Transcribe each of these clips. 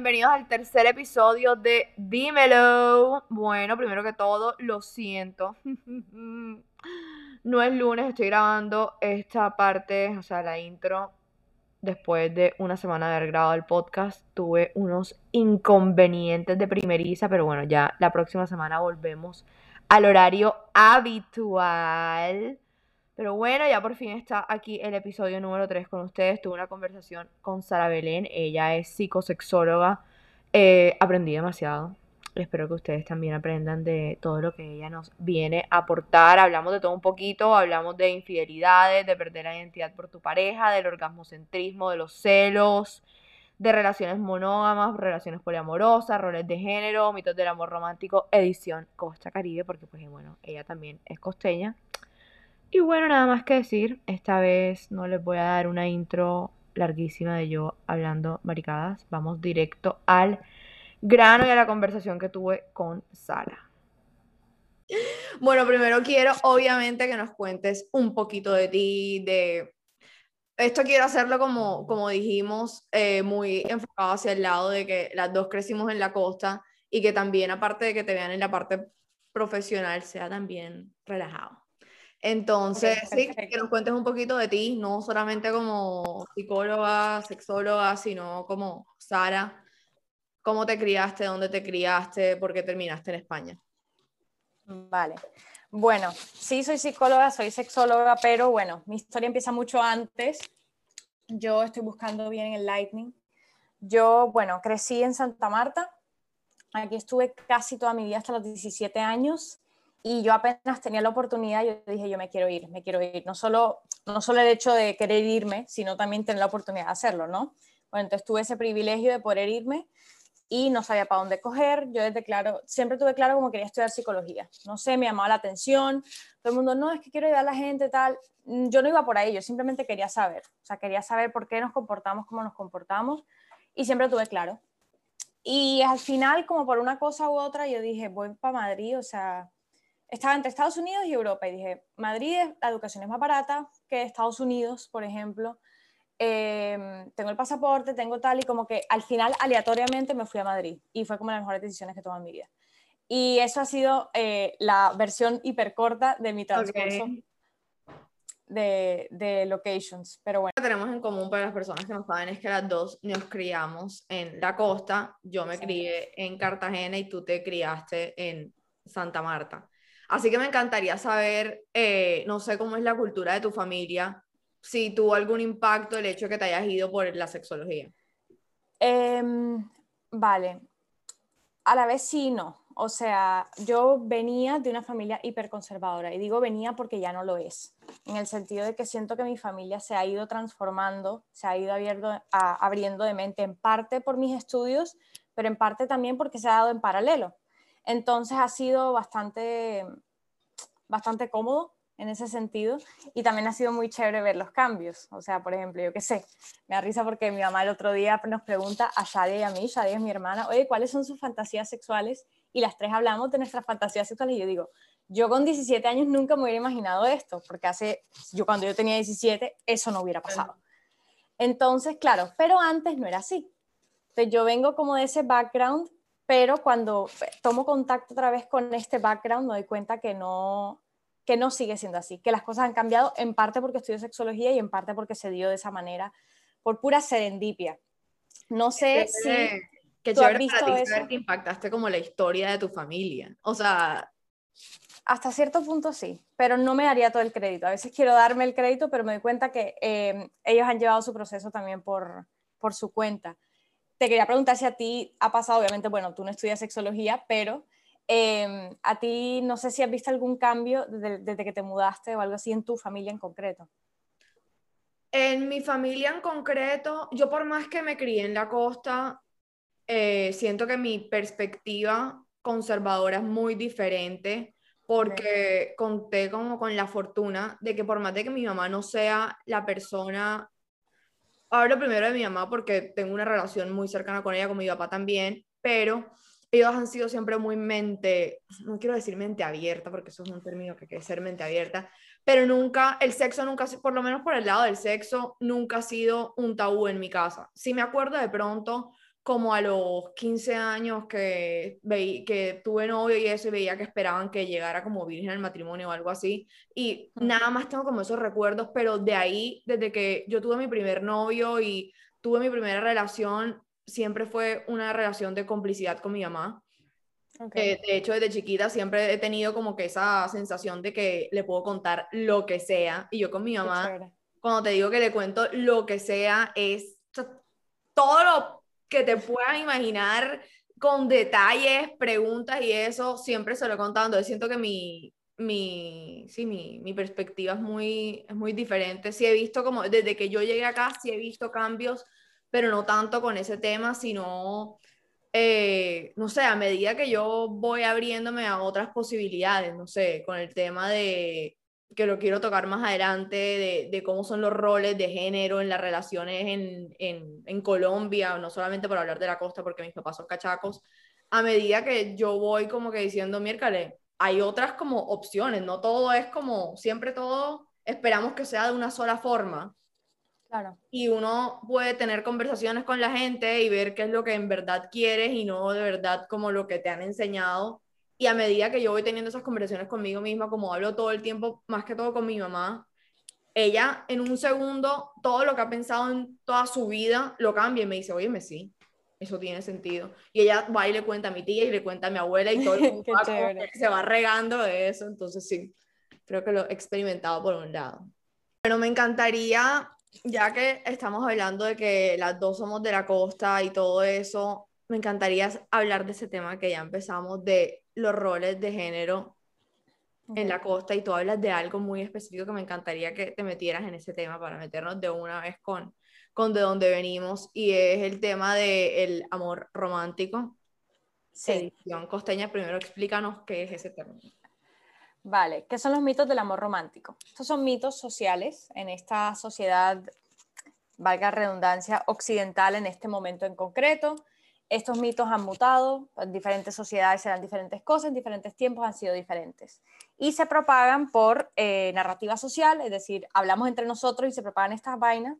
bienvenidos al tercer episodio de Dímelo. Bueno, primero que todo, lo siento. no es lunes, estoy grabando esta parte, o sea, la intro. Después de una semana de haber grabado el podcast, tuve unos inconvenientes de primeriza, pero bueno, ya la próxima semana volvemos al horario habitual. Pero bueno, ya por fin está aquí el episodio número 3 con ustedes. Tuve una conversación con Sara Belén. Ella es psicosexóloga. Eh, aprendí demasiado. Espero que ustedes también aprendan de todo lo que ella nos viene a aportar. Hablamos de todo un poquito. Hablamos de infidelidades, de perder la identidad por tu pareja, del orgasmocentrismo, de los celos, de relaciones monógamas, relaciones poliamorosas, roles de género, mitos del amor romántico, edición Costa Caribe, porque pues bueno, ella también es costeña. Y bueno, nada más que decir, esta vez no les voy a dar una intro larguísima de yo hablando maricadas, vamos directo al grano y a la conversación que tuve con Sara. Bueno, primero quiero obviamente que nos cuentes un poquito de ti, de... Esto quiero hacerlo como, como dijimos, eh, muy enfocado hacia el lado de que las dos crecimos en la costa y que también, aparte de que te vean en la parte profesional, sea también relajado. Entonces, sí, que nos cuentes un poquito de ti, no solamente como psicóloga, sexóloga, sino como Sara, cómo te criaste, dónde te criaste, por qué terminaste en España. Vale. Bueno, sí soy psicóloga, soy sexóloga, pero bueno, mi historia empieza mucho antes. Yo estoy buscando bien en el Lightning. Yo, bueno, crecí en Santa Marta. Aquí estuve casi toda mi vida hasta los 17 años y yo apenas tenía la oportunidad, yo dije, yo me quiero ir, me quiero ir. No solo, no solo el hecho de querer irme, sino también tener la oportunidad de hacerlo, ¿no? Bueno, entonces tuve ese privilegio de poder irme y no sabía para dónde coger. Yo desde claro, siempre tuve claro como quería estudiar psicología. No sé, me llamaba la atención. Todo el mundo, no, es que quiero ayudar a la gente, tal. Mm, yo no iba por ahí, yo simplemente quería saber. O sea, quería saber por qué nos comportamos como nos comportamos y siempre tuve claro. Y al final, como por una cosa u otra, yo dije, voy para Madrid, o sea, estaba entre Estados Unidos y Europa y dije, Madrid, la educación es más barata que Estados Unidos, por ejemplo. Em, tengo el pasaporte, tengo tal y como que al final aleatoriamente me fui a Madrid y fue como las mejores decisiones que tomé en mi vida. Y eso ha sido eh, la versión hipercorta de mi transcurso de, de, locations. Pero bueno. Lo que tenemos en común para las personas que no saben es que las dos nos criamos en la costa. Yo me crié en Cartagena y tú te criaste en Santa Marta. Así que me encantaría saber, eh, no sé cómo es la cultura de tu familia, si tuvo algún impacto el hecho de que te hayas ido por la sexología. Em, vale, a la vez sí no. O sea, yo venía de una familia hiperconservadora y digo venía porque ya no lo es, en el sentido de que siento que mi familia se ha ido transformando, se ha ido abriendo de mente en parte por mis estudios, pero en parte también porque se ha dado en paralelo. Entonces ha sido bastante, bastante cómodo en ese sentido y también ha sido muy chévere ver los cambios. O sea, por ejemplo, yo qué sé, me da risa porque mi mamá el otro día nos pregunta a Shadia y a mí, Shadia es mi hermana, oye, ¿cuáles son sus fantasías sexuales? Y las tres hablamos de nuestras fantasías sexuales y yo digo, yo con 17 años nunca me hubiera imaginado esto, porque hace, yo cuando yo tenía 17, eso no hubiera pasado. Entonces, claro, pero antes no era así. Entonces yo vengo como de ese background pero cuando tomo contacto otra vez con este background me doy cuenta que no, que no sigue siendo así, que las cosas han cambiado en parte porque estudio sexología y en parte porque se dio de esa manera, por pura serendipia. No sé si que tú has visto para ti eso. que impactaste como la historia de tu familia. O sea... Hasta cierto punto sí, pero no me daría todo el crédito. A veces quiero darme el crédito, pero me doy cuenta que eh, ellos han llevado su proceso también por, por su cuenta te quería preguntar si a ti ha pasado, obviamente, bueno, tú no estudias sexología, pero em, a ti no sé si has visto algún cambio desde, que te mudaste o algo así en tu familia en concreto. En mi familia en concreto, yo por más que me crié en la costa, eh, siento que mi perspectiva conservadora es muy diferente porque conté como con la fortuna de que por más de que mi mamá no sea la persona hablo primero de mi mamá porque tengo una relación muy cercana con ella, con mi papá también, pero ellos han sido siempre muy mente, no quiero decir mente abierta, porque eso es un término que quiere ser mente abierta, pero nunca, el sexo nunca, por lo menos por el lado del sexo, nunca ha sido un tabú en mi casa. Si me acuerdo de pronto como a los 15 años que, veí, que tuve novio y eso y veía que esperaban que llegara como virgen al matrimonio o algo así. Y nada más tengo como esos recuerdos, pero de ahí, desde que yo tuve mi primer novio y tuve mi primera relación, siempre fue una relación de complicidad con mi mamá. Eh, de hecho, desde chiquita siempre he tenido como que esa sensación de que le puedo contar lo que sea. Y yo con mi mamá, cuando te digo que le cuento lo que sea, es todo lo que te puedas imaginar con detalles, preguntas y eso, siempre se lo he contado. Entonces siento que mi, mi, sí, mi, mi, perspectiva es muy, es muy diferente. Sí he visto como, desde que yo llegué acá, sí he visto cambios, pero no tanto con ese tema, sino, eh, no sé, a medida que yo voy abriéndome a otras posibilidades, no sé, con el tema de que lo quiero tocar más adelante, de, de, cómo son los roles de género en las relaciones en, en, en, Colombia, no solamente por hablar de la costa, porque mis papás son cachacos, a medida que yo voy como que diciendo, miércoles, hay otras como opciones, no todo es como, siempre todo esperamos que sea de una sola forma. Claro. Y uno puede tener conversaciones con la gente y ver qué es lo que en verdad quieres y no de verdad como lo que te han enseñado y a medida que yo voy teniendo esas conversaciones conmigo misma, como hablo todo el tiempo, más que todo con mi mamá, ella en un segundo, todo lo que ha pensado en toda su vida, lo cambia y me dice, oye, me sí, eso tiene sentido. Y ella va y le cuenta a mi tía y le cuenta a mi abuela y todo el mundo se va regando de eso. Entonces sí, creo que lo he experimentado por un lado. Pero me encantaría, ya que estamos hablando de que las dos somos de la costa y todo eso, me encantaría hablar de ese tema que ya empezamos, de los roles de género en la costa y tú hablas de algo muy específico que me encantaría que te metieras en ese tema para meternos de una vez con, con de dónde venimos y es el tema del amor romántico. Sí. Edición costeña, primero explícanos qué es ese término. Vale, ¿qué son los mitos del amor romántico? Estos son mitos sociales en esta sociedad, valga redundancia, occidental en este momento en concreto, estos mitos han mutado, en diferentes sociedades eran diferentes cosas, en diferentes tiempos han sido diferentes. Y se propagan por eh, narrativa social, es decir, hablamos entre nosotros y se propagan estas vainas.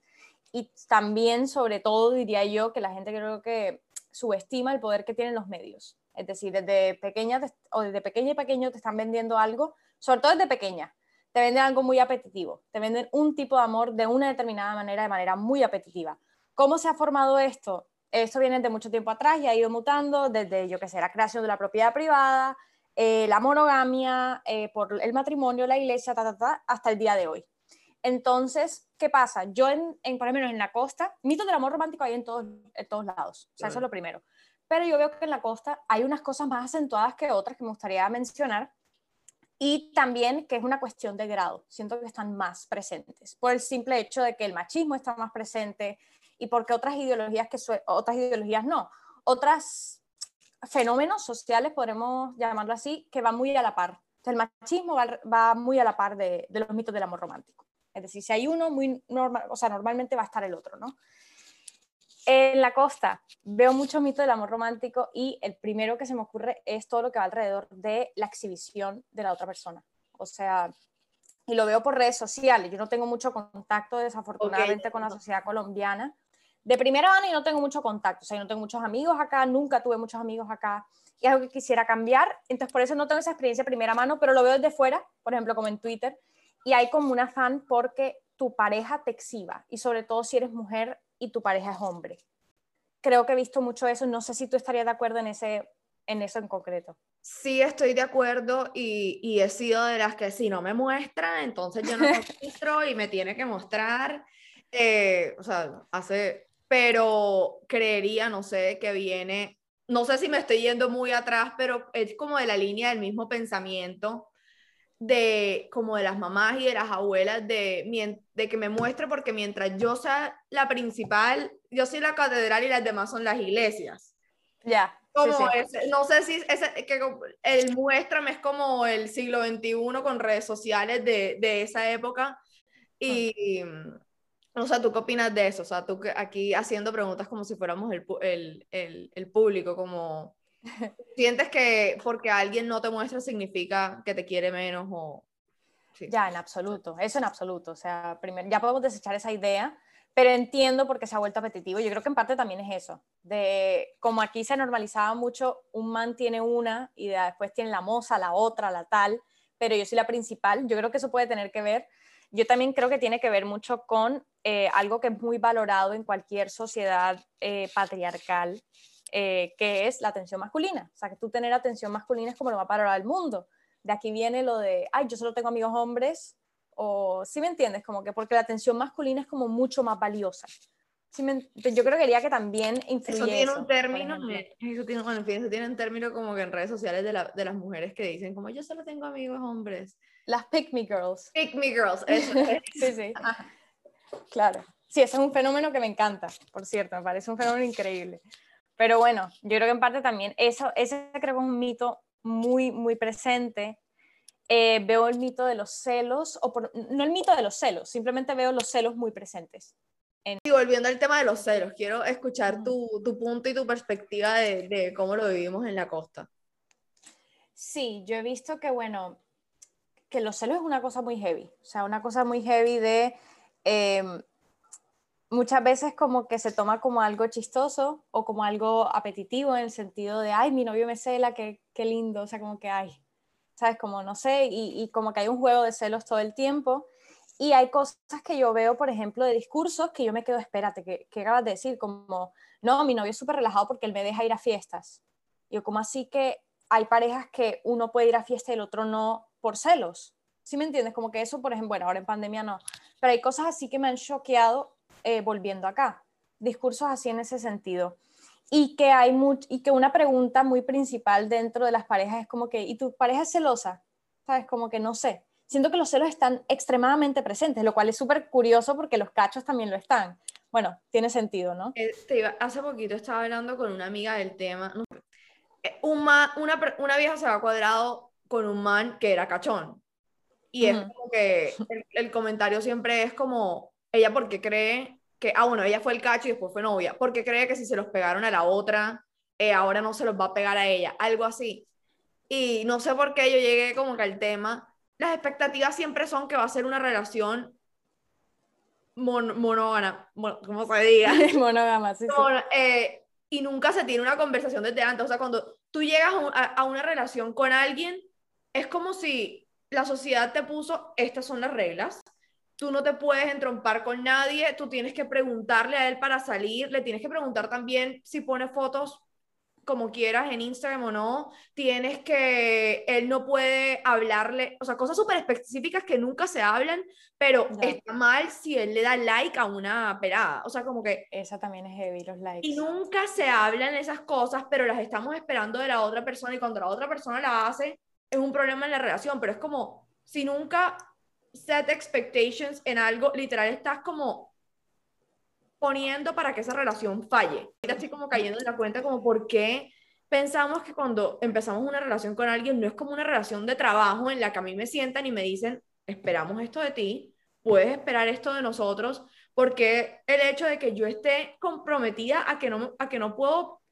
Y también, sobre todo, diría yo que la gente creo que subestima el poder que tienen los medios. Es decir, desde pequeña o desde pequeña y pequeño te están vendiendo algo, sobre todo desde pequeña, te venden algo muy apetitivo, te venden un tipo de amor de una determinada manera, de manera muy apetitiva. ¿Cómo se ha formado esto? Esto viene de mucho tiempo atrás y ha ido mutando desde, yo que sé, la creación de la propiedad privada, eh, la monogamia, eh, por el matrimonio, la iglesia, hasta el día de hoy. Entonces, ¿qué pasa? Yo, en, en, por ejemplo, en la costa, mitos del amor romántico hay en todos, en todos lados, o sea, eso es lo primero. Pero yo veo que en la costa hay unas cosas más acentuadas que otras que me gustaría mencionar y también que es una cuestión de grado. Siento que están más presentes por el simple hecho de que el machismo está más presente, y porque otras ideologías, que otras ideologías no, otros fenómenos sociales, podemos llamarlo así, que van muy a la par. el machismo va, muy a la par de, los mitos del amor romántico. Es decir, si hay uno, muy normal, o sea, normalmente va a estar el otro, ¿no? En la costa veo mucho mito del amor romántico y el primero que se me ocurre es todo lo que va alrededor de la exhibición de la otra persona. O sea, y lo veo por redes sociales. Yo no tengo mucho contacto, desafortunadamente, con la sociedad colombiana, de primera mano y no tengo mucho contacto, o sea, yo no tengo muchos amigos acá, nunca tuve muchos amigos acá, y es algo que quisiera cambiar, entonces por eso no tengo esa experiencia de primera mano, pero lo veo desde fuera, por ejemplo, como en Twitter, y hay como un afán porque tu pareja te exhiba, y sobre todo si eres mujer y tu pareja es hombre. Creo que he visto mucho eso, no sé si tú estarías de acuerdo en, ese, en eso en concreto. Sí, estoy de acuerdo y, y he sido de las que si no me muestra, entonces yo no me muestro y me tiene que mostrar. Eh, o sea, hace pero creería, no sé, que viene, no sé si me estoy yendo muy atrás, pero es como de la línea del mismo pensamiento de como de las mamás y de las abuelas de, de que me muestre porque mientras yo sea la principal, yo soy la catedral y las demás son las iglesias. Ya. Como no sé si ese, que el muéstrame es como el siglo XXI con redes sociales de, de esa época y, o sea, ¿tú qué opinas de eso? O sea, tú aquí haciendo preguntas como si fuéramos el, el, el, el público, como sientes que porque alguien no te muestra significa que te quiere menos o... Ya, en absoluto, eso en absoluto. O sea, primero, ya podemos desechar esa idea, pero entiendo por qué se ha vuelto apetitivo. Yo creo que en parte también es eso, de como aquí se normalizaba mucho, un man tiene una y después tiene la moza, la otra, la tal, pero yo soy la principal. Yo creo que eso puede tener que ver. Yo también creo que tiene que ver mucho con eh, algo que es muy valorado en cualquier sociedad eh, patriarcal, eh, que es la atención masculina. O sea, que tú tener atención masculina es como lo va a valorar el mundo. De aquí viene lo de, ay, yo solo tengo amigos hombres, o si me entiendes, como que porque la atención masculina es como mucho más valiosa. yo creo que quería que también influye eso tiene un término eso tiene, bueno, en fin, eso tiene un término como que en redes sociales de, la, de, las mujeres que dicen como yo solo tengo amigos hombres las pick me girls. Pick me girls eso, sí sí. Claro. Sí ese es un fenómeno que me encanta por cierto me parece un fenómeno increíble. Pero bueno yo creo que en parte también eso ese creo que es un mito muy muy presente. Eh, veo el mito de los celos, o no el mito de los celos, simplemente veo los celos muy presentes. Y volviendo al tema de los celos, quiero escuchar tu, tu punto y tu perspectiva de, de, cómo lo vivimos en la costa. Sí, yo he visto que, bueno, que los celos es una cosa muy heavy, o sea, una cosa muy heavy de... Em, muchas veces como que se toma como algo chistoso o como algo apetitivo en el sentido de, ay, mi novio me cela, qué, qué lindo, o sea, como que, ay, ¿sabes? Como no sé, y, como que hay un juego de celos todo el tiempo. Y hay cosas que yo veo, por ejemplo, de discursos que yo me quedo, espérate, ¿qué, qué acabas de decir? Como, no, mi novio es súper relajado porque él me deja ir a fiestas. Yo, como así que hay parejas que uno puede ir a fiesta y el otro no por celos? ¿Sí me entiendes? Como que eso, por ejemplo, bueno, ahora en pandemia no. Pero hay cosas así que me han choqueado eh, volviendo acá. Discursos así en ese sentido y que hay y que una pregunta muy principal dentro de las parejas es como que ¿y tu pareja es celosa? ¿Sabes? Como que no sé. Siento que los celos están extremadamente presentes, lo cual es súper curioso porque los cachos también lo están. Bueno, tiene sentido, ¿no? Eh, hace poquito estaba hablando con una amiga del tema. Eh, un una, una vieja se va cuadrado con un man que era cachón. Y es como que el, el comentario siempre es como, ella porque cree que, ah, bueno, ella fue el cacho y después fue novia, porque cree que si se los pegaron a la otra, eh, ahora no se los va a pegar a ella, algo así. Y no sé por qué yo llegué como que al tema, las expectativas siempre son que va a ser una relación monógama, como se diga. monógama, sí, eh, y nunca se tiene una conversación desde antes, o sea, cuando tú llegas a una relación con alguien, es como si la sociedad te puso, estas son las reglas, tú no te puedes entrompar con nadie, tú tienes que preguntarle a él para salir, le tienes que preguntar también si pone fotos como quieras en Instagram o no, tienes que, él no puede hablarle, o sea, cosas súper específicas que nunca se hablan, pero está mal si él le da like a una pelada, o sea, como que... Esa también es heavy, los likes. Y nunca se hablan esas cosas, pero las estamos esperando de la otra persona y cuando la otra persona la hace, es un problema en la relación, pero es como, si nunca set expectations en algo, literal estás como poniendo para que esa relación falle. Estoy como cayendo en la cuenta como por qué pensamos que cuando empezamos una relación con alguien no es como una relación de trabajo en la que a mí me sientan y me dicen, esperamos esto de ti, puedes esperar esto de nosotros, porque el hecho de que yo esté comprometida a que no, a que no puedo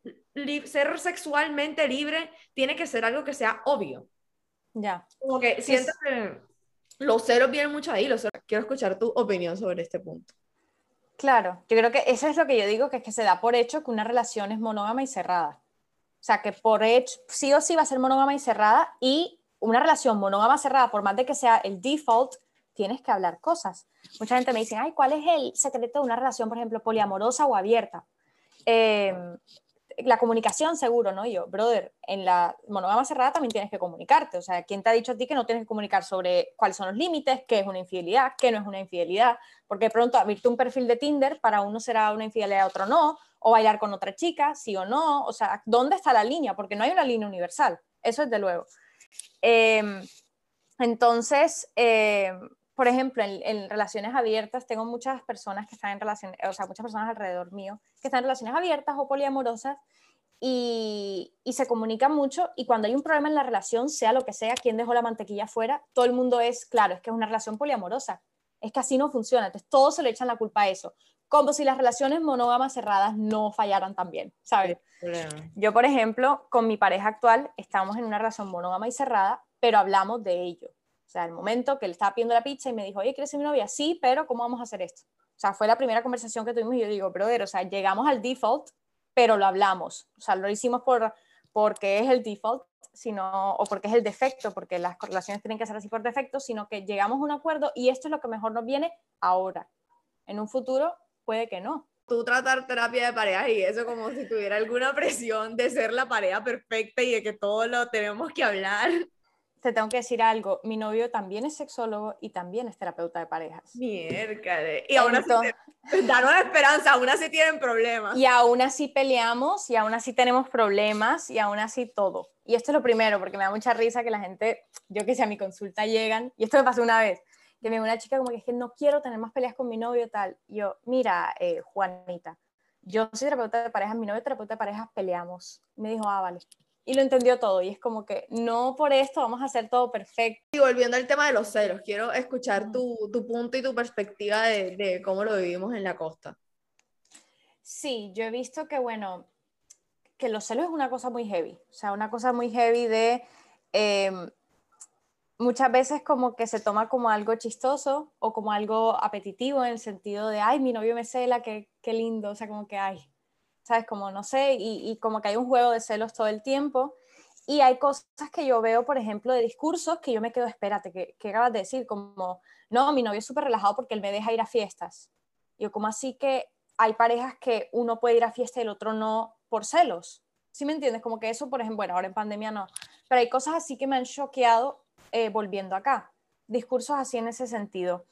ser sexualmente libre tiene que ser algo que sea obvio. Ya. Como que siento que los celos vienen mucho ahí, los quiero escuchar tu opinión sobre este punto. Claro, yo creo que eso es lo que yo digo, que es que se da por hecho que una relación es monógama y cerrada. O sea, que por hecho, sí o sí va a ser monógama y cerrada y una relación monógama cerrada, por más de que sea el default, tienes que hablar cosas. Mucha gente me dice, ay, ¿cuál es el secreto de una relación, por ejemplo, poliamorosa o abierta? Eh, la comunicación seguro, ¿no? Yo, brother, en la monógama cerrada también tienes que comunicarte. O sea, ¿quién te ha dicho a ti que no tienes que comunicar sobre cuáles son los límites, qué es una infidelidad, qué no es una infidelidad? Porque de pronto abrirte un perfil de Tinder para uno será una infidelidad, otro no, o bailar con otra chica, sí o no. O sea, ¿dónde está la línea? Porque no hay una línea universal. Eso es de luego. Em, entonces, em, por ejemplo, en, relaciones abiertas, tengo muchas personas que están en relaciones, o sea, muchas personas alrededor mío que están en relaciones abiertas o poliamorosas y, y, se comunican mucho y cuando hay un problema en la relación, sea lo que sea, quien dejó la mantequilla fuera, todo el mundo es, claro, es que es una relación poliamorosa, es que así no funciona, entonces todos se le echan la culpa a eso, como si las relaciones monógamas cerradas no fallaran también, ¿sabes? Yo, por ejemplo, con mi pareja actual estamos en una relación monógama y cerrada, pero hablamos de ello. O sea, el momento que él estaba pidiendo la pizza y me dijo, oye, ¿quieres ser mi novia? Sí, pero ¿cómo vamos a hacer esto? O sea, fue la primera conversación que tuvimos y yo digo, brother, o sea, llegamos al default, pero lo hablamos. O sea, lo hicimos por, porque es el default, sino, o porque es el defecto, porque las relaciones tienen que ser así por defecto, sino que llegamos a un acuerdo y esto es lo que mejor nos viene ahora. En un futuro puede que no. Tú tratar terapia de pareja y eso como si tuviera alguna presión de ser la pareja perfecta y de que todo lo tenemos que hablar te tengo que decir algo, mi novio también es sexólogo y también es terapeuta de parejas. Mierda. Y aún así, danos esperanza, aún así tienen problemas. Y aún así peleamos, y aún así tenemos problemas, y aún así todo. Y esto es lo primero, porque me da mucha risa que la gente, yo que sé, a mi consulta llegan, y esto me pasó una vez, que me una chica como que es que no quiero tener más peleas con mi novio tal. Y yo, mira, eh, Juanita, yo soy terapeuta de parejas, mi novio es terapeuta de parejas, peleamos. me dijo, ah, vale y lo entendió todo. Y es como que no por esto vamos a hacer todo perfecto. Y volviendo al tema de los celos, quiero escuchar tu, tu punto y tu perspectiva de, de, cómo lo vivimos en la costa. Sí, yo he visto que, bueno, que los celos es una cosa muy heavy. O sea, una cosa muy heavy de... Em, muchas veces como que se toma como algo chistoso o como algo apetitivo en el sentido de, ay, mi novio me cela, qué, qué lindo, o sea, como que, ay, ¿sabes? Como no sé, y, como que hay un juego de celos todo el tiempo. Y hay cosas que yo veo, por ejemplo, de discursos que yo me quedo, espérate, que, que acabas de decir, como, no, mi novio es súper relajado porque él me deja ir a fiestas. Yo, como así que hay parejas que uno puede ir a fiesta y el otro no por celos. ¿Sí me entiendes? Como que eso, por ejemplo, bueno, ahora en pandemia no. Pero hay cosas así que me han choqueado eh, volviendo acá. Discursos así en ese sentido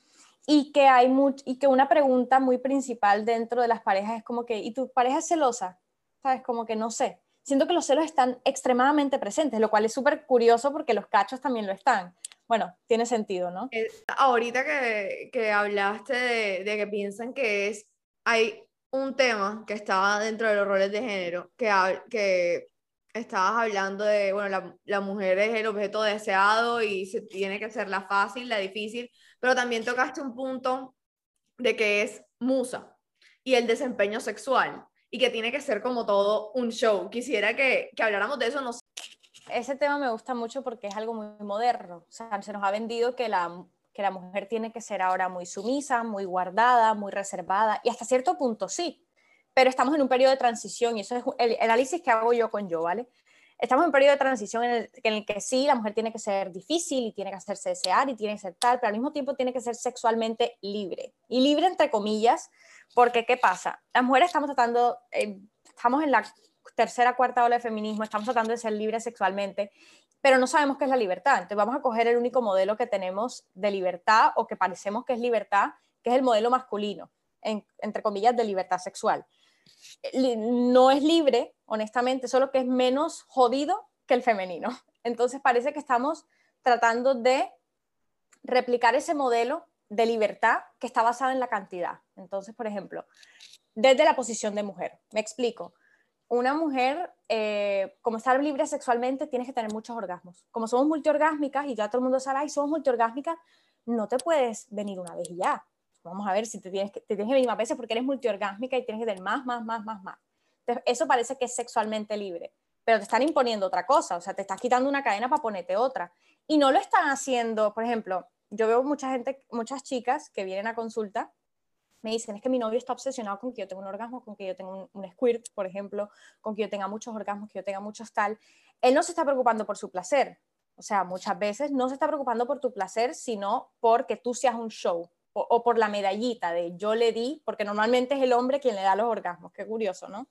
y que hay y que una pregunta muy principal dentro de las parejas es como que ¿y tu pareja es celosa? ¿Sabes? Como que no sé. Siento que los celos están extremadamente presentes, lo cual es súper curioso porque los cachos también lo están. Bueno, tiene sentido, ¿no? Eh, ahorita que, que hablaste de, de, que piensan que es, hay un tema que estaba dentro de los roles de género, que, que estabas hablando de, bueno, la, la, mujer es el objeto deseado y se tiene que hacer la fácil, la difícil, pero también tocaste un punto de que es musa y el desempeño sexual y que tiene que ser como todo un show. Quisiera que, que habláramos de eso. No Ese tema me gusta mucho porque es algo muy moderno. O sea, se nos ha vendido que la, que la mujer tiene que ser ahora muy sumisa, muy guardada, muy reservada y hasta cierto punto sí. Pero estamos en un periodo de transición y eso es el análisis que hago yo con yo, ¿vale? Estamos en un periodo de transición en el, que sí, la mujer tiene que ser difícil y tiene que hacerse desear y tiene que ser tal, pero al mismo tiempo tiene que ser sexualmente libre. Y libre entre comillas, porque ¿qué pasa? Las mujeres estamos tratando, eh, estamos en la tercera, cuarta ola de feminismo, estamos tratando de ser libres sexualmente, pero no sabemos qué es la libertad. Entonces vamos a coger el único modelo que tenemos de libertad o que parecemos que es libertad, que es el modelo masculino, entre comillas, de libertad sexual no es libre, honestamente, solo que es menos jodido que el femenino. Entonces parece que estamos tratando de replicar ese modelo de libertad que está basado en la cantidad. Entonces, por ejemplo, desde la posición de mujer, me explico. Una mujer, eh, como estar libre sexualmente, tienes que tener muchos orgasmos. Como somos multiorgásmicas y ya todo el mundo sabe, y somos multiorgásmicas, no te puedes venir una vez y ya vamos a ver si te tienes que, te tienes que venir más veces porque eres multiorgásmica y tienes que tener más, más, más, más, más. Entonces, eso parece que es sexualmente libre, pero te están imponiendo otra cosa, o sea, te estás quitando una cadena para ponerte otra. Y no lo están haciendo, por ejemplo, yo veo mucha gente, muchas chicas que vienen a consulta, me dicen, es que mi novio está obsesionado con que yo tenga un orgasmo, con que yo tenga un, un squirt, por ejemplo, con que yo tenga muchos orgasmos, que yo tenga muchos tal. Él no se está preocupando por su placer, o sea, muchas veces no se está preocupando por tu placer, sino porque tú seas un show, o, por la medallita de yo le di, porque normalmente es el hombre quien le da los orgasmos, qué curioso, ¿no?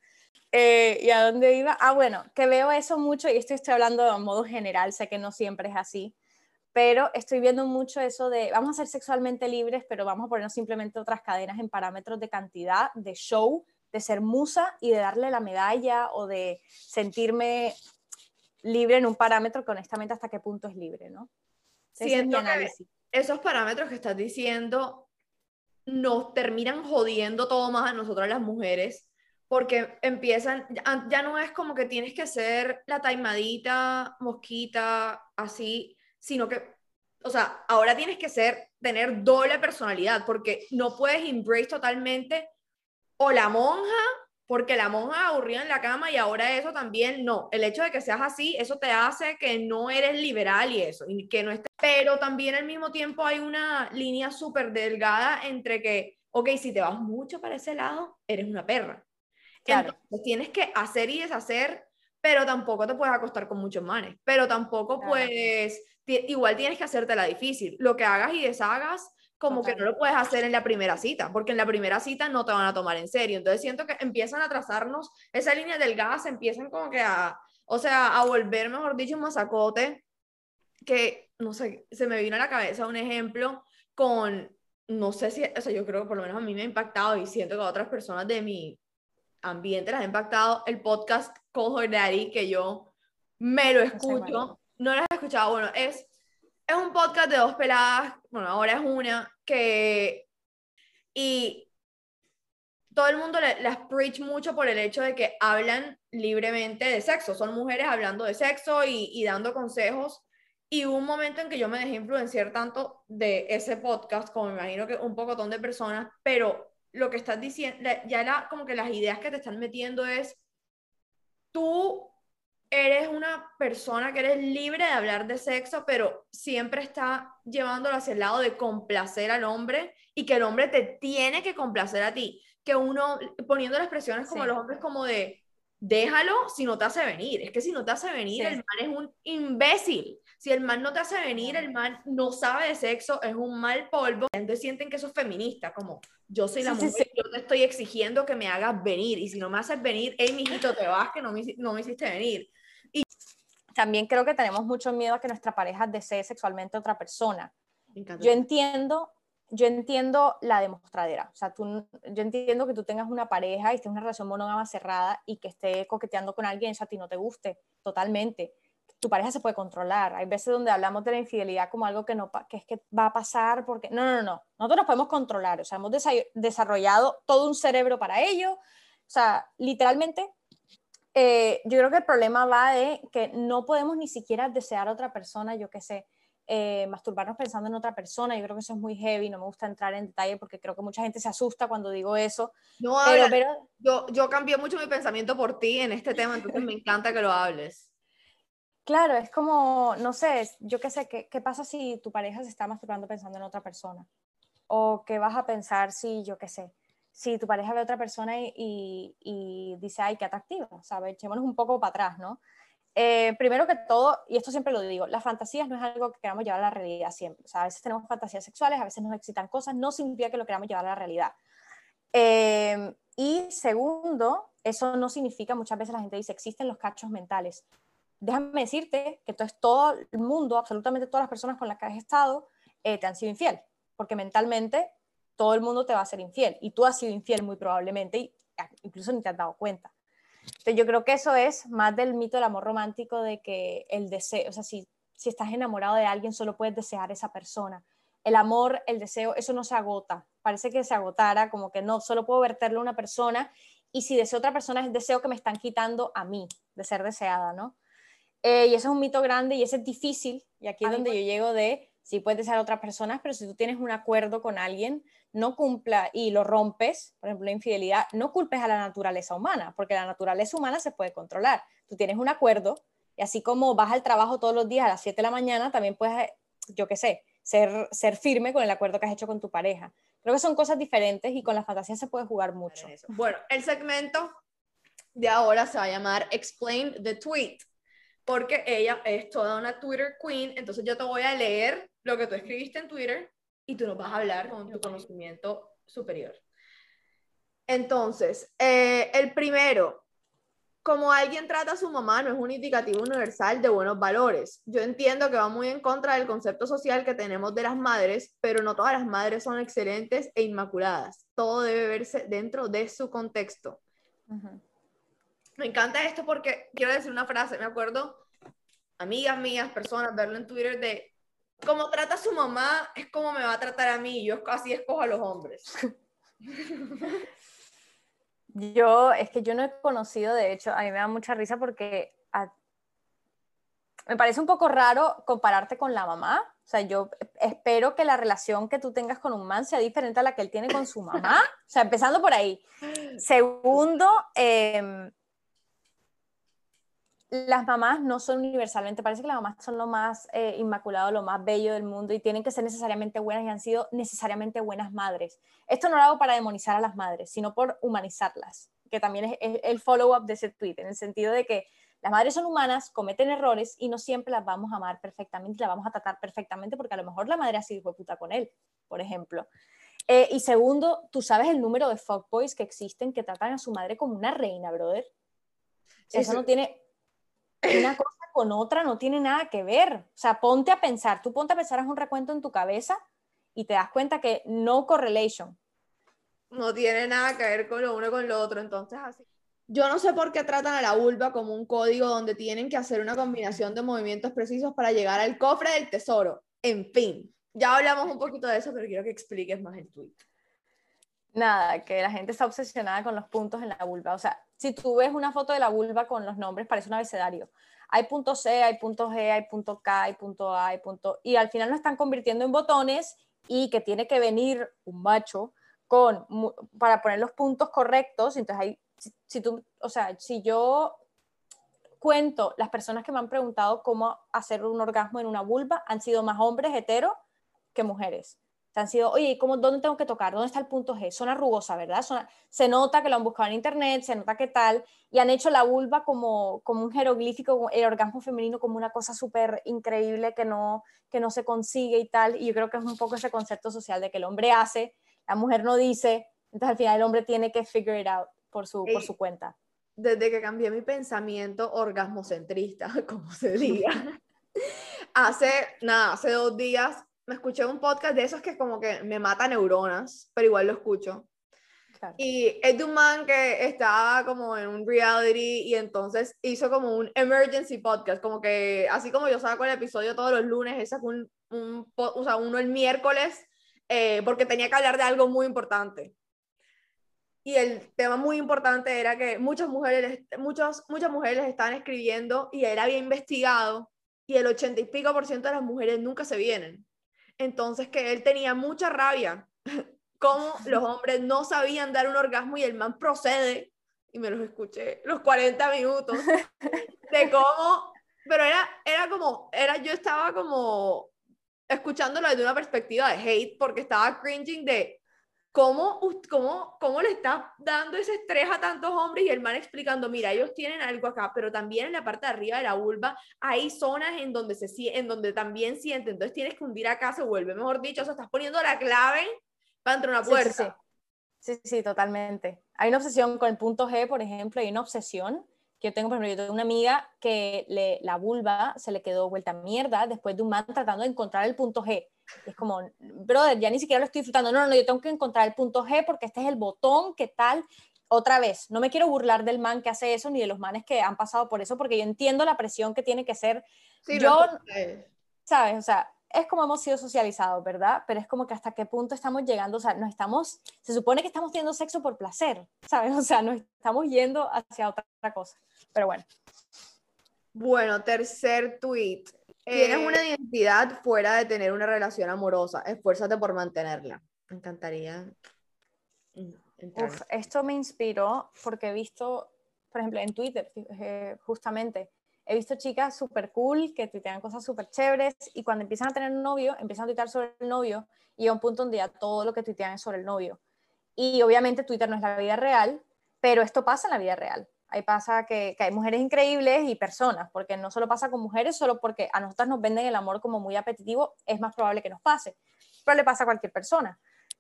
Eh, ¿Y a dónde iba? Ah, bueno, que veo eso mucho, y esto estoy hablando de modo general, sé que no siempre es así, pero estoy viendo mucho eso de vamos a ser sexualmente libres, pero vamos a ponernos simplemente otras cadenas en parámetros de cantidad, de show, de ser musa y de darle la medalla o de sentirme libre en un parámetro que honestamente hasta qué punto es libre, ¿no? Ese es mi análisis esos parámetros que estás diciendo nos terminan jodiendo todo más a nosotras las mujeres, porque empiezan, ya no es como que tienes que ser la taimadita, mosquita, así, sino que, o sea, ahora tienes que ser, tener doble personalidad, porque no puedes embrace totalmente o la monja porque la monja aburrida en la cama y ahora eso también no. El hecho de que seas así, eso te hace que no eres liberal y eso, y que no estés. Pero también al mismo tiempo hay una línea súper delgada entre que ok, si te vas mucho para ese lado, eres una perra. Claro. Entonces tienes que hacer y deshacer, pero tampoco te puedes acostar con muchos manes, pero tampoco Claro. puedes, ti- igual tienes que hacértela difícil. Lo que hagas y deshagas, como que no lo puedes hacer en la primera cita, porque en la primera cita no te van a tomar en serio. Entonces siento que empiezan a trazarnos, esa línea delgada se empiezan como que a, o sea, a volver, mejor dicho, un masacote, que, no sé, se me vino a la cabeza un ejemplo con, no sé si, o sea, yo creo que por lo menos a mí me ha impactado y siento que a otras personas de mi ambiente les ha impactado el podcast Call Her Daddy, que yo me lo escucho, no lo he escuchado, bueno, es, es un podcast de dos peladas, bueno, ahora es una, que, y todo el mundo las preach mucho por el hecho de que hablan libremente de sexo, son mujeres hablando de sexo y, dando consejos. Y hubo un momento en que yo me dejé influenciar tanto de ese podcast, como me imagino que un pocotón de personas, pero lo que estás diciendo, ya la, como que las ideas que te están metiendo es, tú eres una persona que eres libre de hablar de sexo, pero siempre está llevándolo hacia el lado de complacer al hombre y que el hombre te tiene que complacer a ti. Que uno, poniendo las expresiones como Sí. los hombres, como de, déjalo si no te hace venir. Es que si no te hace venir, Sí. el man es un imbécil. Si el man no te hace venir, el man no sabe de sexo, es un mal polvo. Entonces sienten que eso es feminista, como yo soy la Sí, mujer, yo te estoy exigiendo que me hagas venir. Y si no me haces venir, hey, mijito, te vas, que no me, no me hiciste venir. También creo que tenemos mucho miedo a que nuestra pareja desee sexualmente a otra persona. Yo entiendo, yo entiendo la demostradera. O sea, tú, yo entiendo que tú tengas una pareja y estés en una relación monógama cerrada y que esté coqueteando con alguien eso a ti no te guste, totalmente. Tu pareja se puede controlar. Hay veces donde hablamos de la infidelidad como algo que, no, que es que va a pasar porque... No, no, no. Nosotros nos podemos controlar. O sea, hemos desa- desarrollado todo un cerebro para ello. O sea, literalmente eh, yo creo que el problema va de que no podemos ni siquiera desear a otra persona, yo qué sé, eh, masturbarnos pensando en otra persona. Yo creo que eso es muy heavy, no me gusta entrar en detalle porque creo que mucha gente se asusta cuando digo eso. No Pero, habla- pero yo, yo cambié mucho mi pensamiento por ti en este tema, entonces me encanta que lo hables. claro, es como, no sé, yo qué sé, ¿qué, qué pasa si tu pareja se está masturbando pensando en otra persona? O qué vas a pensar si, yo qué sé, si tu pareja ve a otra persona y, y- y dice, ay, qué atractiva, ¿sabes? Echémonos un poco para atrás, ¿no? Eh, primero que todo, y esto siempre lo digo, las fantasías no es algo que queramos llevar a la realidad siempre. O sea, a veces tenemos fantasías sexuales, a veces nos excitan cosas, no significa que lo queramos llevar a la realidad. Eh, y segundo, eso no significa, muchas veces la gente dice, existen los cachos mentales. Déjame decirte que entonces todo el mundo, absolutamente todas las personas con las que has estado, eh, te han sido infiel, porque mentalmente todo el mundo te va a ser infiel y tú has sido infiel muy probablemente y incluso ni te has dado cuenta. Entonces yo creo que eso es más del mito del amor romántico de que el deseo, o sea, si, si estás enamorado de alguien solo puedes desear a esa persona. El amor, el deseo, eso no se agota. Parece que se agotara, como que no, solo puedo verterlo a una persona y si deseo a otra persona es el deseo que me están quitando a mí de ser deseada, ¿no? Eh, y eso es un mito grande y eso es difícil. Y aquí es donde yo llego de, sí puedes desear a otras personas, pero si tú tienes un acuerdo con alguien, no cumpla y lo rompes, por ejemplo, la infidelidad, no culpes a la naturaleza humana, porque la naturaleza humana se puede controlar. Tú tienes un acuerdo y así como vas al trabajo todos los días a las 7 de la mañana, también puedes, yo qué sé, ser, ser firme con el acuerdo que has hecho con tu pareja. Creo que son cosas diferentes y con la fantasía se puede jugar mucho. Bueno, el segmento de ahora se va a llamar Explain the Tweet, porque ella es toda una Twitter queen, entonces yo te voy a leer lo que tú escribiste en Twitter y tú nos vas a hablar con tu conocimiento superior. Entonces, eh, el primero, como alguien trata a su mamá no es un indicativo universal de buenos valores. Yo entiendo que va muy en contra del concepto social que tenemos de las madres, pero no todas las madres son excelentes e inmaculadas. Todo debe verse dentro de su contexto. Ujú. Me encanta esto porque quiero decir una frase, me acuerdo, amigas mías, personas, verlo en Twitter de como trata a su mamá es como me va a tratar a mí, yo así escojo a los hombres. Yo, es que yo no he conocido, de hecho, a mí me da mucha risa porque me parece un poco raro compararte con la mamá. O sea, yo espero que la relación que tú tengas con un man sea diferente a la que él tiene con su mamá. O sea, empezando por ahí. Segundo, em, las mamás no son universalmente, parece que las mamás son lo más eh, inmaculado, lo más bello del mundo y tienen que ser necesariamente buenas y han sido necesariamente buenas madres. Esto no lo hago para demonizar a las madres, sino por humanizarlas, que también es, el follow-up de ese tweet, en el sentido de que las madres son humanas, cometen errores y no siempre las vamos a amar perfectamente, las vamos a tratar perfectamente porque a lo mejor la madre ha sido puta con él, por ejemplo. Eh, y segundo, tú sabes el número de fuckboys que existen que tratan a su madre como una reina, brother. Eso no tiene una cosa con otra, no tiene nada que ver. O sea, ponte a pensar, tú ponte a pensar, haz un recuento en tu cabeza y te das cuenta que no correlation. No tiene nada que ver con lo uno con lo otro, entonces así. Yo no sé por qué tratan a la vulva como un código donde tienen que hacer una combinación de movimientos precisos para llegar al cofre del tesoro. En fin, ya hablamos un poquito de eso, pero quiero que expliques más el tweet. Nada, que la gente está obsesionada con los puntos en la vulva. O sea, si tú ves una foto de la vulva con los nombres, parece un abecedario. Hay punto C, hay punto G, hay punto K, hay punto A, hay punto... Y al final lo están convirtiendo en botones y que tiene que venir un macho con, para poner los puntos correctos. Entonces, hay, si, tú, o sea, si yo cuento, las personas que me han preguntado cómo hacer un orgasmo en una vulva han sido más hombres heteros que mujeres han sido, oye, ¿cómo, ¿dónde tengo que tocar? ¿Dónde está el punto G? Zona rugosa, ¿verdad? se nota que lo han buscado en internet, se nota que tal, y han hecho la vulva como, como un jeroglífico, el orgasmo femenino como una cosa súper increíble que no, que no se consigue y tal, y yo creo que es un poco ese concepto social de que el hombre hace, la mujer no dice, entonces al final el hombre tiene que figure it out por su, por su cuenta. Desde que cambié mi pensamiento orgasmocentrista, como se diga, hace, nada, hace dos días me escuché un podcast de esos que como que me mata neuronas, pero igual lo escucho. Y es de un man que estaba como en un reality y entonces hizo como un emergency podcast, como que así como yo saco el episodio todos los lunes, ese fue un, un o sea, uno el miércoles, eh, porque tenía que hablar de algo muy importante. Y el tema muy importante era que muchas mujeres, muchas, muchas mujeres estaban escribiendo y él había investigado y el ochenta y pico por ciento de las mujeres nunca se vienen. Entonces que él tenía mucha rabia. Como los hombres no sabían dar un orgasmo y el man procede, y me los escuché los 40 minutos, de cómo, pero era, era como, era, yo estaba como escuchándolo desde una perspectiva de hate, porque estaba cringing de ¿Cómo, cómo, ¿Cómo le está dando ese estrés a tantos hombres y el man explicando, mira, ellos tienen algo acá, pero también en la parte de arriba de la vulva hay zonas en donde, se, en donde también siente, entonces tienes que hundir acá, se vuelve, mejor dicho, o sea, estás poniendo la clave para entrar una puerta. Sí sí. sí, totalmente. Hay una obsesión con el punto G, por ejemplo, hay una obsesión que yo tengo, por ejemplo, yo tengo una amiga que le, la vulva se le quedó vuelta mierda después de un man tratando de encontrar el punto G es como, brother, ya ni siquiera lo estoy disfrutando. No, no, no, yo tengo que encontrar el punto G porque este es el botón, ¿qué tal? Otra vez, no me quiero burlar del man que hace eso ni de los manes que han pasado por eso porque yo entiendo la presión que tiene que ser. yo, ¿sabes? O sea, es como hemos sido socializados, ¿verdad? Pero es como que hasta qué punto estamos llegando, o sea, no estamos, se supone que estamos teniendo sexo por placer, ¿sabes? O sea, no estamos yendo hacia otra cosa. Pero bueno. Bueno, tercer tweet. Tienes una eh, identidad fuera de tener una relación amorosa. Esfuérzate por mantenerla. Me encantaría. esto me inspiró porque he visto, por ejemplo, en Twitter, eh, justamente, he visto chicas súper cool que tuitean cosas súper chéveres y cuando empiezan a tener un novio, empiezan a tuitear sobre el novio y a un punto donde ya todo lo que tuitean es sobre el novio. Y obviamente Twitter no es la vida real, pero esto pasa en la vida real. Ahí pasa que, hay mujeres increíbles y personas, porque no solo pasa con mujeres, solo porque a nosotras nos venden el amor como muy apetitivo, es más probable que nos pase, pero le pasa a cualquier persona,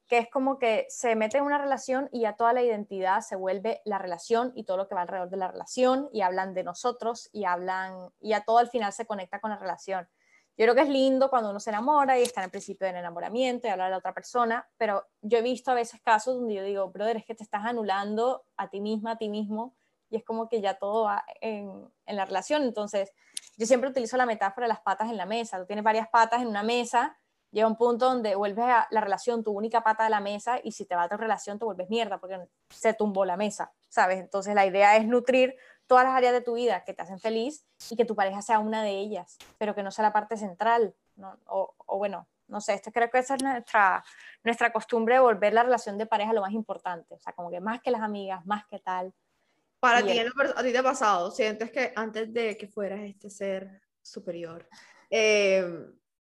que es como que se mete en una relación y ya toda la identidad se vuelve la relación y todo lo que va alrededor de la relación y hablan de nosotros y hablan y a todo al final se conecta con la relación. Yo creo que es lindo cuando uno se enamora y está en el principio del enamoramiento y hablar a la otra persona, pero yo he visto a veces casos donde yo digo, brother, es que te estás anulando a ti misma, a ti mismo, y es como que ya todo va en, la relación. Entonces, yo siempre utilizo la metáfora de las patas en la mesa. Tú tienes varias patas en una mesa, llega un punto donde vuelves a la relación, tu única pata de la mesa, y si te va a tu relación te vuelves mierda porque se tumbó la mesa, ¿sabes? Entonces, la idea es nutrir todas las áreas de tu vida que te hacen feliz y que tu pareja sea una de ellas, pero que no sea la parte central, ¿no? o, bueno, no sé, esto creo que es nuestra, nuestra costumbre de volver la relación de pareja lo más importante, o sea, como que más que las amigas, más que tal, Para ti, a ti te ha pasado, sientes que antes de que fueras este ser superior, eh,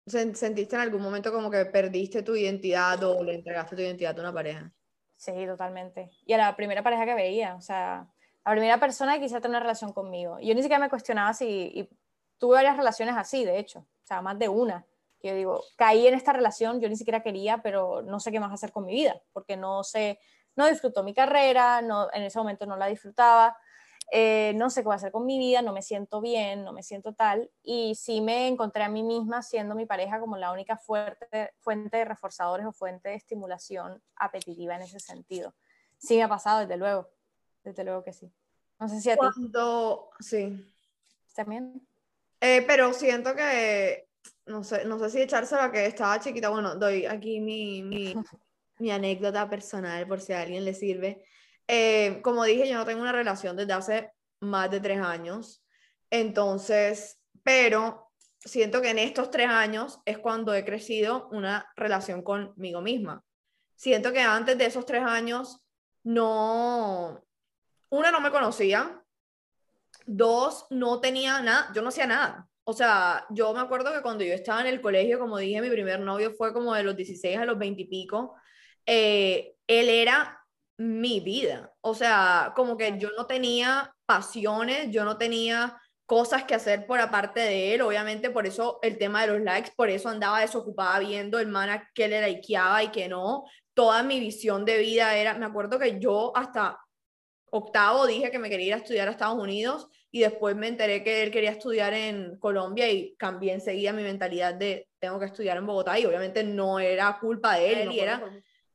sen- ¿sentiste en algún momento como que perdiste tu identidad o le entregaste tu identidad a una pareja? Sí, totalmente. Y a la primera pareja que veía, o sea, la primera persona que quisiera tener una relación conmigo. Yo ni siquiera me cuestionaba si, y tuve varias relaciones así, de hecho, o sea, más de una. Que yo digo, caí en esta relación, yo ni siquiera quería, pero no sé qué más hacer con mi vida, porque no sé, no disfruto mi carrera, no, en ese momento no la disfrutaba, eh, no sé qué voy a hacer con mi vida, no me siento bien, no me siento tal, y sí me encontré a mí misma siendo mi pareja como la única fuerte, fuente de reforzadores o fuente de estimulación apetitiva en ese sentido. Sí me ha pasado, desde luego, desde luego que sí. No sé si a ti Cuando, sí, también. Eh, pero siento que, no sé, no sé si echárselo a que estaba chiquita, bueno, doy aquí mi, mi, mi anécdota personal por si a alguien le sirve. Eh, como dije, yo no tengo una relación desde hace más de tres años, entonces, pero siento que en estos tres años es cuando he crecido una relación conmigo misma. Siento que antes de esos tres años no, una no me conocía, Dos, no tenía nada, yo no hacía nada. O sea, yo me acuerdo que cuando yo estaba en el colegio, como dije, mi primer novio fue como de los 16 a los 20 y pico, eh, él era mi vida. O sea, como que yo no tenía pasiones, yo no tenía cosas que hacer por aparte de él, obviamente por eso el tema de los likes, por eso andaba desocupada viendo el mana que le likeaba y que no. Toda mi visión de vida era, me acuerdo que yo hasta octavo dije que me quería ir a estudiar a Estados Unidos y después me enteré que él quería estudiar en Colombia y cambié enseguida mi mentalidad de tengo que estudiar en Bogotá y obviamente no era culpa de él y era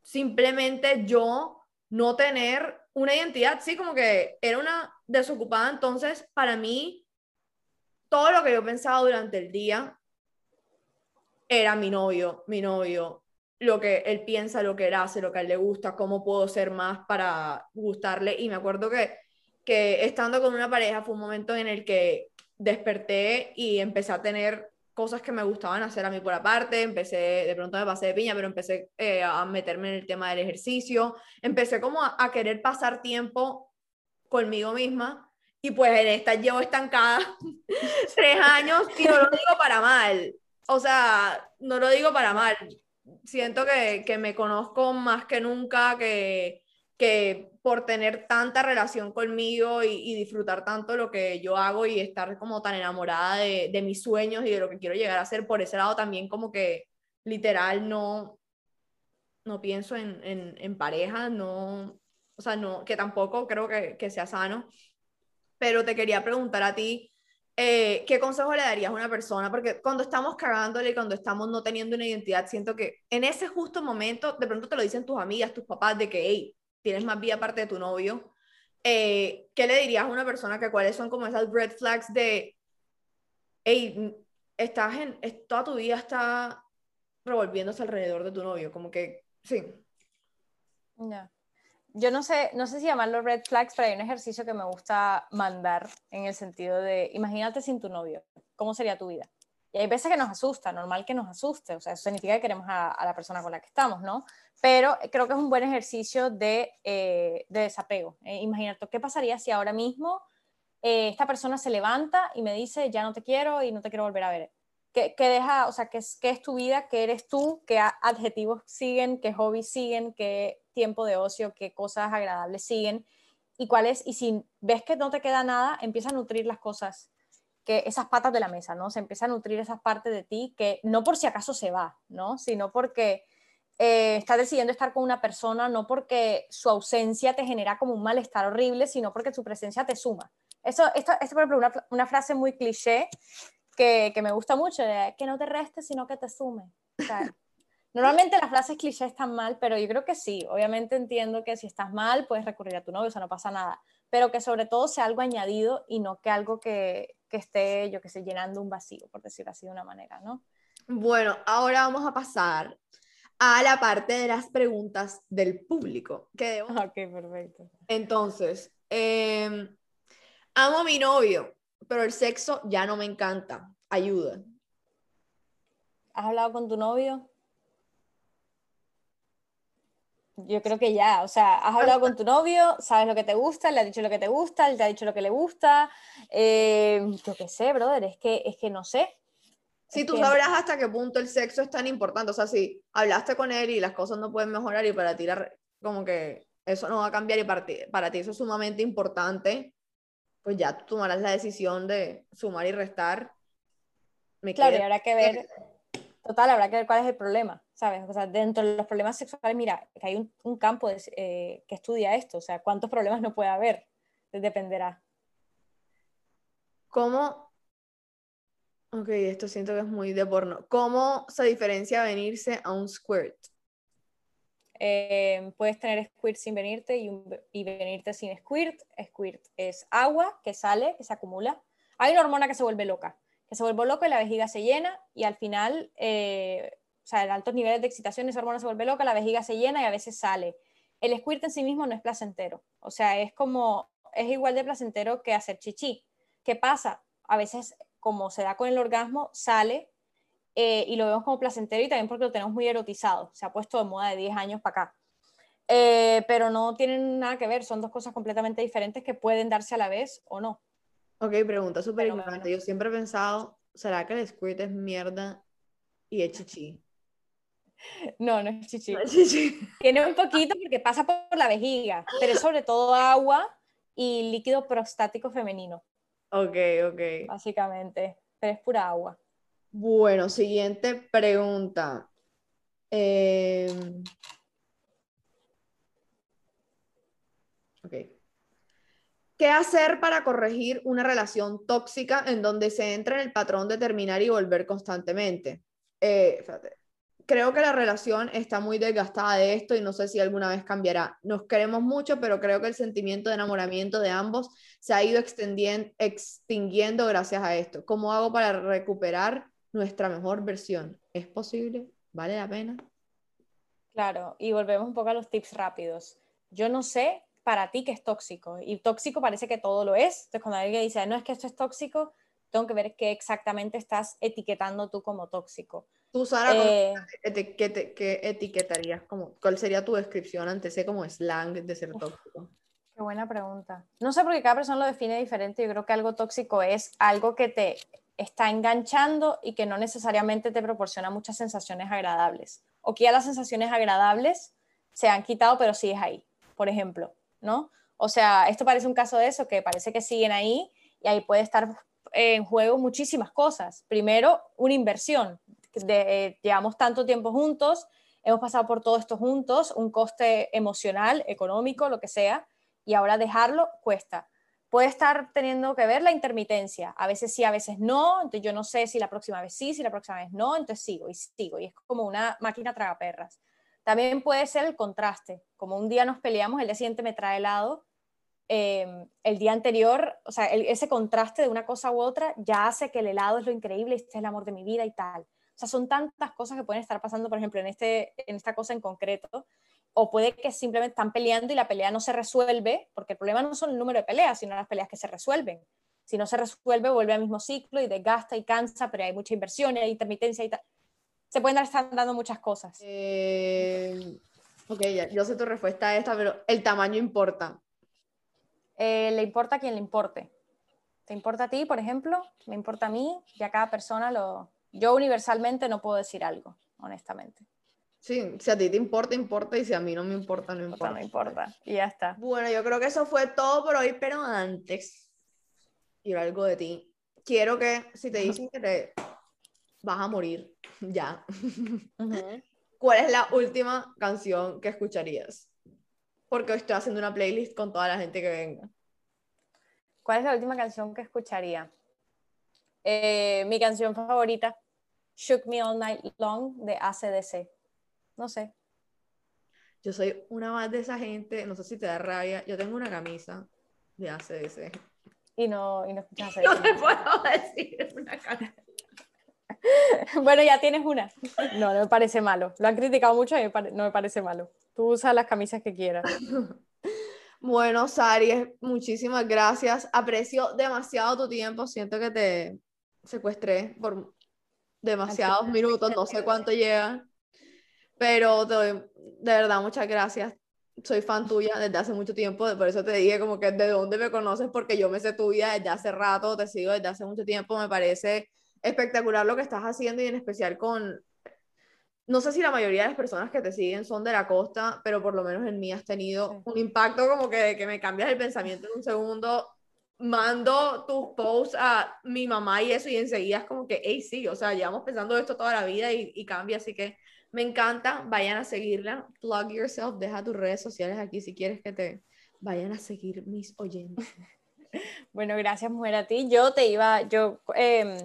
simplemente yo no tener una identidad, sí, como que era una desocupada, entonces para mí todo lo que yo pensaba durante el día era mi novio, mi novio, lo que él piensa, lo que él hace, lo que a él le gusta, cómo puedo ser más para gustarle. Y me acuerdo que, que estando con una pareja fue un momento en el que desperté y empecé a tener cosas que me gustaban hacer a mí por aparte, empecé, de pronto me pasé de piña, pero empecé eh, a meterme en el tema del ejercicio, empecé como a, a querer pasar tiempo conmigo misma y pues en esta llevo estancada tres años y no lo digo para mal, o sea, no lo digo para mal, siento que, que me conozco más que nunca, que, que por tener tanta relación conmigo y, disfrutar tanto lo que yo hago y estar como tan enamorada de, mis sueños y de lo que quiero llegar a hacer, por ese lado también como que literal no, no pienso en, en, en pareja, no, o sea, no, que tampoco creo que, que sea sano, pero te quería preguntar a ti, eh, ¿qué consejo le darías a una persona? Porque cuando estamos cagándole, cuando estamos no teniendo una identidad, siento que en ese justo momento, de pronto te lo dicen tus amigas, tus papás, de que, hey, tienes más vida aparte de tu novio. Eh, ¿Qué le dirías a una persona que cuáles son como esas red flags de, hey, estás en, toda tu vida está revolviéndose alrededor de tu novio? Como que, sí. Yeah yo no sé, no sé si llamarlo red flags, pero hay un ejercicio que me gusta mandar en el sentido de, imagínate sin tu novio, ¿cómo sería tu vida? Y hay veces que nos asusta, normal que nos asuste, o sea, eso significa que queremos a, la persona con la que estamos, ¿no? Pero creo que es un buen ejercicio de, eh, de desapego. Eh, imagínate, ¿qué pasaría si ahora mismo eh, esta persona se levanta y me dice, ya no te quiero y no te quiero volver a ver? ¿Qué, deja, o sea, qué es, qué es tu vida? ¿Qué eres tú? ¿Qué adjetivos siguen? ¿Qué hobbies siguen? ¿Qué tiempo de ocio? ¿Qué cosas agradables siguen? ¿Y cuál es? Y si ves que no te queda nada, empieza a nutrir las cosas, que esas patas de la mesa, ¿no? Se empieza a nutrir esas partes de ti que no por si acaso se va, ¿no? Sino porque eh, estás decidiendo estar con una persona, no porque su ausencia te genera como un malestar horrible, sino porque su presencia te suma. Eso, esto, esto por ejemplo, una, una frase muy cliché, que, que, me gusta mucho, de que no te reste, sino que te sume. O sea, normalmente las frases clichés están mal, pero yo creo que sí. Obviamente entiendo que si estás mal, puedes recurrir a tu novio, o sea, no pasa nada. Pero que sobre todo sea algo añadido y no que algo que, que esté, yo que sé, llenando un vacío, por decirlo así de una manera, ¿no? Bueno, ahora vamos a pasar a la parte de las preguntas del público. Que debo... Ok, perfecto. Entonces, eh, amo a mi novio, pero el sexo ya no me encanta. Ayuda. ¿Has hablado con tu novio? Yo creo que ya, o sea, has hablado con tu novio, sabes lo que te gusta, le has dicho lo que te gusta, él te ha dicho lo que le gusta. Eh, yo qué sé, brother, es que, es que no sé. Sí, Es tú que- sabrás hasta qué punto el sexo es tan importante. O sea, si hablaste con él y las cosas no pueden mejorar y para ti la- como que eso no va a cambiar y para ti, para ti eso es sumamente importante, pues ya tú tomarás la decisión de sumar y restar. Me Claro, y habrá que ver, total, habrá que ver cuál es el problema, ¿sabes? O sea, dentro de los problemas sexuales, mira, que hay un, un campo de- eh, que estudia esto, o sea, cuántos problemas no puede haber, dependerá. ¿Cómo? Ok, esto siento que es muy de porno. ¿Cómo se diferencia venirse a un squirt? Eh, puedes tener squirt sin venirte y, un- y venirte sin squirt. Squirt es agua que sale, que se acumula. Hay una hormona que se vuelve loca, que se vuelve loca y la vejiga se llena y al final, eh, o sea, en altos niveles de excitación esa hormona se vuelve loca, la vejiga se llena y a veces sale. El squirt en sí mismo no es placentero, o sea, es como, es igual de placentero que hacer chichi. ¿Qué pasa? A veces, como se da con el orgasmo, sale eh, y lo vemos como placentero y también porque lo tenemos muy erotizado. Se ha puesto de moda de 10 años para acá. Eh, pero no tienen nada que ver, son dos cosas completamente diferentes que pueden darse a la vez o no. Ok, pregunta súper ignorante. bueno. Yo siempre he pensado, ¿será que el squirt es mierda y es chichi? No, no es chichi. No es chichi. Tiene un poquito porque pasa por la vejiga, pero es sobre todo agua y líquido prostático femenino, Ok, ok. básicamente. Pero es pura agua. Bueno, siguiente pregunta. Em, ok. ¿Qué hacer para corregir una relación tóxica en donde se entra en el patrón de terminar y volver constantemente? Eh. Creo que la relación está muy desgastada de esto y no sé si alguna vez cambiará. Nos queremos mucho, pero creo que el sentimiento de enamoramiento de ambos se ha ido extendien- extinguiendo gracias a esto. ¿Cómo hago para recuperar nuestra mejor versión? ¿Es posible? ¿Vale la pena? Claro, y volvemos un poco a los tips rápidos. Yo no sé para ti qué es tóxico, y tóxico parece que todo lo es. Entonces, cuando alguien dice, no es que esto es tóxico, tengo que ver qué exactamente estás etiquetando tú como tóxico. Tú, Sara, ¿cómo Eh, qué, te- qué etiquetarías? Como, ¿cuál sería tu descripción ante ese como slang de ser tóxico? Qué buena pregunta. No sé porque cada persona lo define diferente. Yo creo que algo tóxico es algo que te está enganchando y que no necesariamente te proporciona muchas sensaciones agradables. O que ya las sensaciones agradables se han quitado, pero sigues ahí, por ejemplo, ¿no? O sea, esto parece un caso de eso, que parece que siguen ahí y ahí puede estar en juego muchísimas cosas. Primero, una inversión. De, eh, llevamos tanto tiempo juntos, hemos pasado por todo esto juntos, un coste emocional, económico, lo que sea, y ahora dejarlo cuesta. Puede estar teniendo que ver la intermitencia, a veces sí, a veces no, entonces yo no sé si la próxima vez sí, si la próxima vez no, entonces sigo y sigo, y es como una máquina tragaperras. También puede ser el contraste, como un día nos peleamos, el día siguiente me trae helado, eh, el día anterior, o sea, ese contraste de una cosa u otra ya hace que el helado es lo increíble, este es el amor de mi vida y tal. O sea, son tantas cosas que pueden estar pasando, por ejemplo, en, este, en esta cosa en concreto, o puede que simplemente están peleando y la pelea no se resuelve, porque el problema no son el número de peleas, sino las peleas que se resuelven. Si no se resuelve, vuelve al mismo ciclo y desgasta y cansa, pero hay mucha inversión hay intermitencia y tal. Se pueden estar dando muchas cosas. Eh, ok, ya, yo sé tu respuesta a esta, pero el tamaño importa. Eh, le importa a quien le importe. ¿Te importa a ti, por ejemplo? ¿Me importa a mí? Y a cada persona lo... Yo universalmente no puedo decir algo, honestamente. Sí, si a ti te importa, importa, y si a mí no me importa, no importa. no importa. Y ya está. Bueno, yo creo que eso fue todo por hoy, pero antes quiero algo de ti. Quiero que, si te dicen que te vas a morir, ya. ¿cuál es la última canción que escucharías? Porque estoy haciendo una playlist con toda la gente que venga. ¿Cuál es la última canción que escucharía? Eh, mi canción favorita, Shook Me All Night Long, de ACDC. No sé. Yo soy una más de esa gente, no sé si te da rabia, yo tengo una camisa de ACDC. Y no, y no escuchas No te ACDC. puedo decir una canción. bueno, ya tienes una. No, no me parece malo. Lo han criticado mucho y no me parece malo. Tú usas las camisas que quieras. Bueno, Sari, muchísimas gracias. Aprecio demasiado tu tiempo. Siento que te secuestré por demasiados minutos, no sé cuánto llega. Pero de verdad, muchas gracias. Soy fan tuya desde hace mucho tiempo, por eso te dije como que de dónde me conoces, porque yo me sé tuya desde hace rato, te sigo desde hace mucho tiempo, me parece espectacular lo que estás haciendo y en especial con, no sé si la mayoría de las personas que te siguen son de la costa, pero por lo menos en mí has tenido un impacto como que, que me cambias el pensamiento en un segundo mando tus posts a mi mamá y eso, y enseguida es como que, hey, sí, o sea, llevamos pensando esto toda la vida y, y, cambia, así que me encanta, vayan a seguirla, plug yourself, deja tus redes sociales aquí si quieres que te vayan a seguir mis oyentes. Bueno, gracias, mujer, a ti. Yo te iba, yo, eh,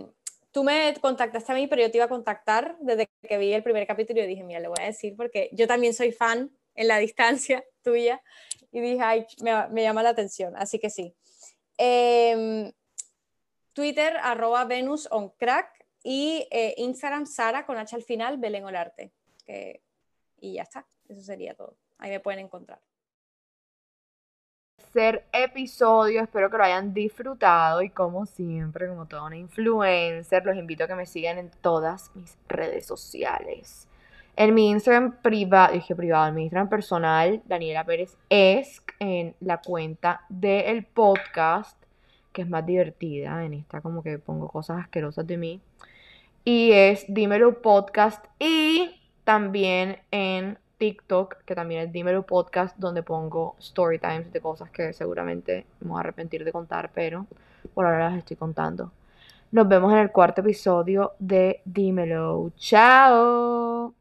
tú me contactaste a mí, pero yo te iba a contactar desde que vi el primer capítulo y dije, mira, le voy a decir porque yo también soy fan en la distancia tuya y dije, ay, me, llama la atención, así que sí. Eh, Twitter, arroba Venus on crack y eh, Instagram, Sara con H al final, Belén Olarte. Y ya está, eso sería todo. Ahí me pueden encontrar. Tercer episodio, espero que lo hayan disfrutado y como siempre, como toda una influencer, los invito a que me sigan en todas mis redes sociales. En mi Instagram privado, dije privado, en mi Instagram personal, Daniela Pérez es en la cuenta del podcast, que es más divertida. En esta como que pongo cosas asquerosas de mí. Y es Dímelo Podcast. Y también en TikTok, que también es Dímelo Podcast, donde pongo story times de cosas que seguramente me voy a arrepentir de contar, pero por ahora las estoy contando. Nos vemos en el cuarto episodio de Dímelo. Chao.